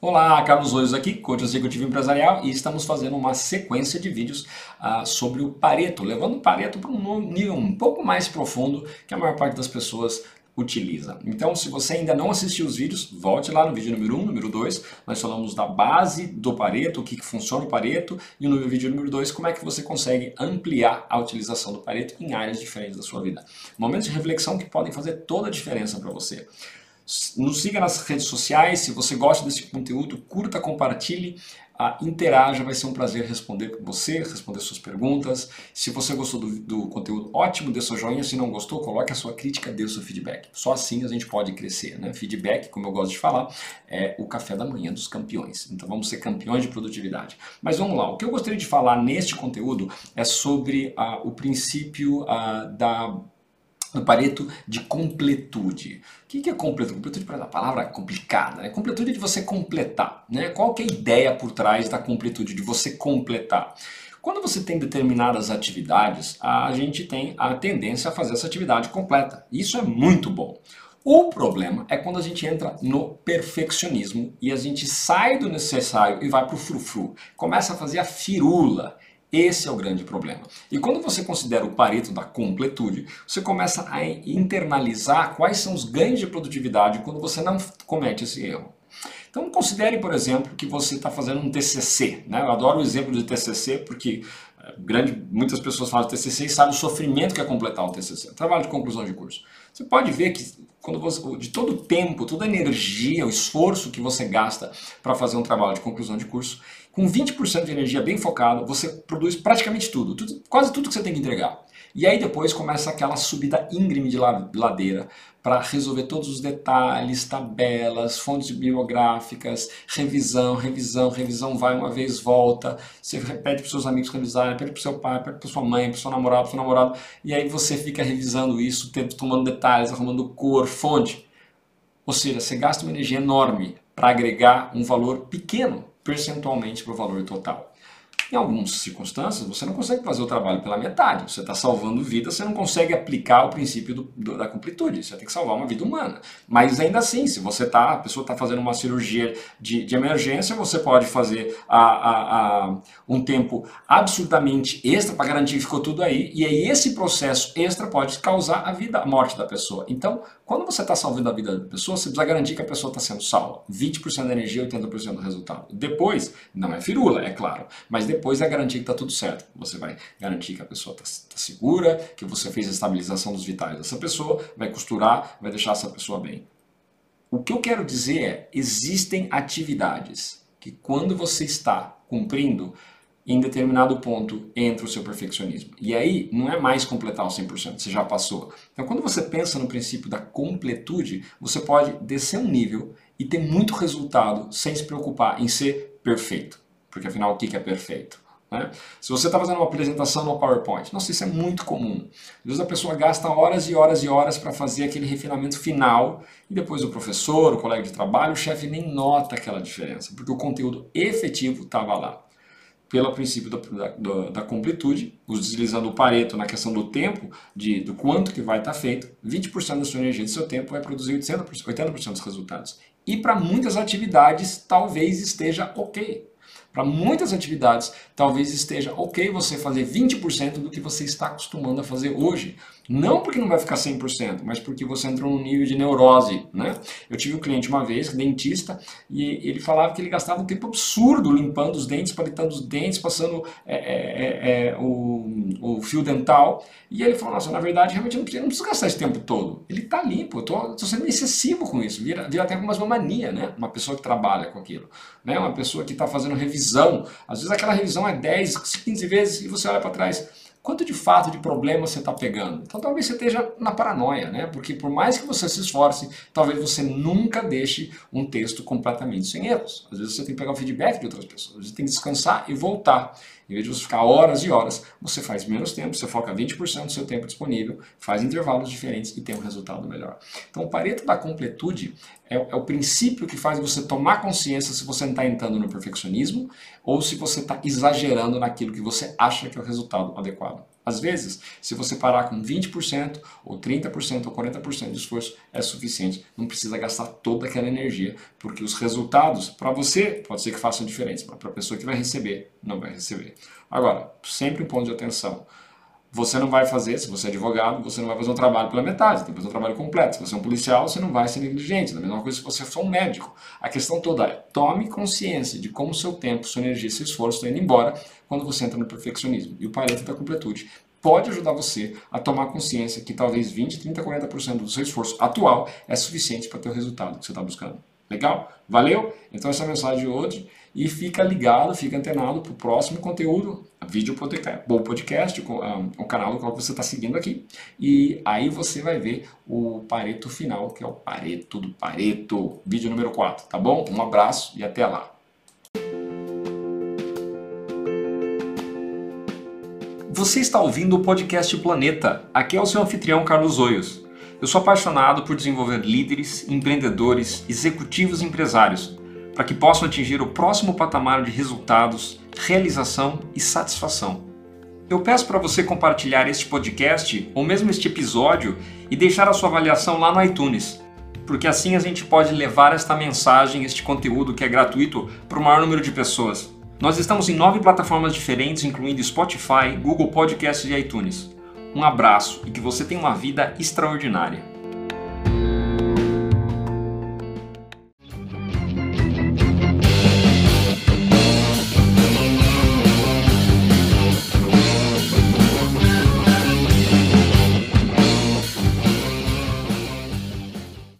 Olá, Carlos Oios aqui, coach executivo empresarial, e estamos fazendo uma sequência de vídeos uh, sobre o Pareto, levando o Pareto para um nível um pouco mais profundo que a maior parte das pessoas utiliza. Então, se você ainda não assistiu os vídeos, volte lá no vídeo número 1, um, número 2, nós falamos da base do Pareto, o que, que funciona o Pareto, e no vídeo número 2, como é que você consegue ampliar a utilização do Pareto em áreas diferentes da sua vida. Momentos de reflexão que podem fazer toda a diferença para você. Nos siga nas redes sociais, se você gosta desse conteúdo, curta, compartilhe, uh, interaja, vai ser um prazer responder com você, responder suas perguntas. Se você gostou do, do, conteúdo, ótimo, dê seu joinha. Se não gostou, coloque a sua crítica, dê o seu feedback. Só assim a gente pode crescer. Né? Feedback, como eu gosto de falar, é o café da manhã dos campeões. Então vamos ser campeões de produtividade. Mas vamos lá, o que eu gostaria de falar neste conteúdo é sobre uh, o princípio uh, da no Pareto de completude. O que é completude? Completude para a palavra complicada. Né? Completude é de você completar. Né? Qual é a ideia por trás da completude, de você completar? Quando você tem determinadas atividades, a gente tem a tendência a fazer essa atividade completa. Isso é muito bom. O problema é quando a gente entra no perfeccionismo e a gente sai do necessário e vai para o frufru. Começa a fazer a firula. Esse é o grande problema. E quando você considera o Pareto da completude, você começa a internalizar quais são os ganhos de produtividade quando você não comete esse erro. Então considere, por exemplo, que você está fazendo um TCC. Né? Eu adoro o exemplo de TCC porque eh, grande, muitas pessoas falam TCC e sabem o sofrimento que é completar um TCC, trabalho de conclusão de curso. Você pode ver que quando você, de todo o tempo, toda a energia, o esforço que você gasta para fazer um trabalho de conclusão de curso, com 20% de energia bem focado, você produz praticamente tudo, tudo, quase tudo que você tem que entregar. E aí depois começa aquela subida íngreme de ladeira para resolver todos os detalhes, tabelas, fontes bibliográficas, revisão, revisão, revisão, vai uma vez, volta, você pede para seus amigos revisarem, pede para o seu pai, pede para sua mãe, para seu namorado, para seu namorado, e aí você fica revisando isso, tomando detalhes, arrumando cor, fonte. Ou seja, você gasta uma energia enorme para agregar um valor pequeno percentualmente para o valor total. Em algumas circunstâncias, você não consegue fazer o trabalho pela metade. Você está salvando vidas, você não consegue aplicar o princípio do, do, da completude. Você tem que salvar uma vida humana. Mas ainda assim, se você tá, a pessoa está fazendo uma cirurgia de, de, emergência, você pode fazer a, a, a um tempo absolutamente extra para garantir que ficou tudo aí. E aí esse processo extra pode causar a vida, a morte da pessoa. Então, quando você está salvando a vida da pessoa, você precisa garantir que a pessoa está sendo salva. 20% da energia, 80% do resultado. Depois, não é firula, é claro, mas depois é garantir que está tudo certo. Você vai garantir que a pessoa está tá segura, que você fez a estabilização dos vitais dessa pessoa, vai costurar, vai deixar essa pessoa bem. O que eu quero dizer é, existem atividades que quando você está cumprindo, em determinado ponto entra o seu perfeccionismo. E aí não é mais completar o 100%, você já passou. Então quando você pensa no princípio da completude, você pode descer um nível e ter muito resultado sem se preocupar em ser perfeito. Porque afinal, o que é perfeito? Né? Se você está fazendo uma apresentação no PowerPoint, nossa, isso é muito comum. Às vezes a pessoa gasta horas e horas e horas para fazer aquele refinamento final e depois o professor, o colega de trabalho, o chefe nem nota aquela diferença, porque o conteúdo efetivo estava lá pelo princípio da, da, da, completude, utilizando o Pareto na questão do tempo, de, do quanto que vai estar tá feito, 20% da sua energia do seu tempo vai produzir 80%, 80 dos resultados. E para muitas atividades, talvez esteja ok. Para muitas atividades, talvez esteja ok você fazer 20% do que você está acostumando a fazer hoje. Não porque não vai ficar 100%, mas porque você entrou num nível de neurose. Né? Eu tive um cliente uma vez, dentista, e ele falava que ele gastava um tempo absurdo limpando os dentes, palitando os dentes, passando é, é, é, é o, o, fio dental. E ele falou: Nossa, na verdade, realmente eu não preciso, não preciso gastar esse tempo todo. Ele está limpo, eu estou sendo excessivo com isso. Vira, vira até mais uma mania, né? Uma pessoa que trabalha com aquilo. Né? Uma pessoa que está fazendo revisão. Às vezes aquela revisão é 10, 15 vezes e você olha para trás quanto de fato de problema você está pegando. Então talvez você esteja na paranoia, né? Porque por mais que você se esforce, talvez você nunca deixe um texto completamente sem erros. Às vezes você tem que pegar o feedback de outras pessoas, vezes tem que descansar e voltar. Em vez de você ficar horas e horas, você faz menos tempo, você foca 20% do seu tempo disponível, faz intervalos diferentes e tem um resultado melhor. Então, o Pareto da completude é, é o princípio que faz você tomar consciência se você não está entrando no perfeccionismo ou se você está exagerando naquilo que você acha que é o resultado adequado. Às vezes, se você parar com 20%, ou 30%, ou 40% de esforço, é suficiente. Não precisa gastar toda aquela energia, porque os resultados, para você, pode ser que façam diferença, mas para a pessoa que vai receber, não vai receber. Agora, sempre um ponto de atenção. Você não vai fazer, se você é advogado, você não vai fazer um trabalho pela metade, tem que fazer um trabalho completo. Se você é um policial, você não vai ser negligente. Da mesma coisa se você for um médico. A questão toda é, tome consciência de como seu tempo, sua energia, seu esforço estão indo embora quando você entra no perfeccionismo. E o Pareto da Completude pode ajudar você a tomar consciência que talvez 20, 30, 40% do seu esforço atual é suficiente para ter o resultado que você está buscando. Legal? Valeu? Então essa é a mensagem de hoje. E fica ligado, fica antenado para o próximo conteúdo, vídeo bom podcast, o canal do qual você está seguindo aqui. E aí você vai ver o pareto final, que é o pareto do pareto, vídeo número 4, tá bom? Um abraço e até lá. Você está ouvindo o podcast Planeta. Aqui é o seu anfitrião Carlos Oios. Eu sou apaixonado por desenvolver líderes, empreendedores, executivos e empresários para que possam atingir o próximo patamar de resultados, realização e satisfação. Eu peço para você compartilhar este podcast ou mesmo este episódio e deixar a sua avaliação lá no iTunes, porque assim a gente pode levar esta mensagem, este conteúdo que é gratuito para o maior número de pessoas. Nós estamos em nove plataformas diferentes, incluindo Spotify, Google Podcasts e iTunes. Um abraço e que você tenha uma vida extraordinária.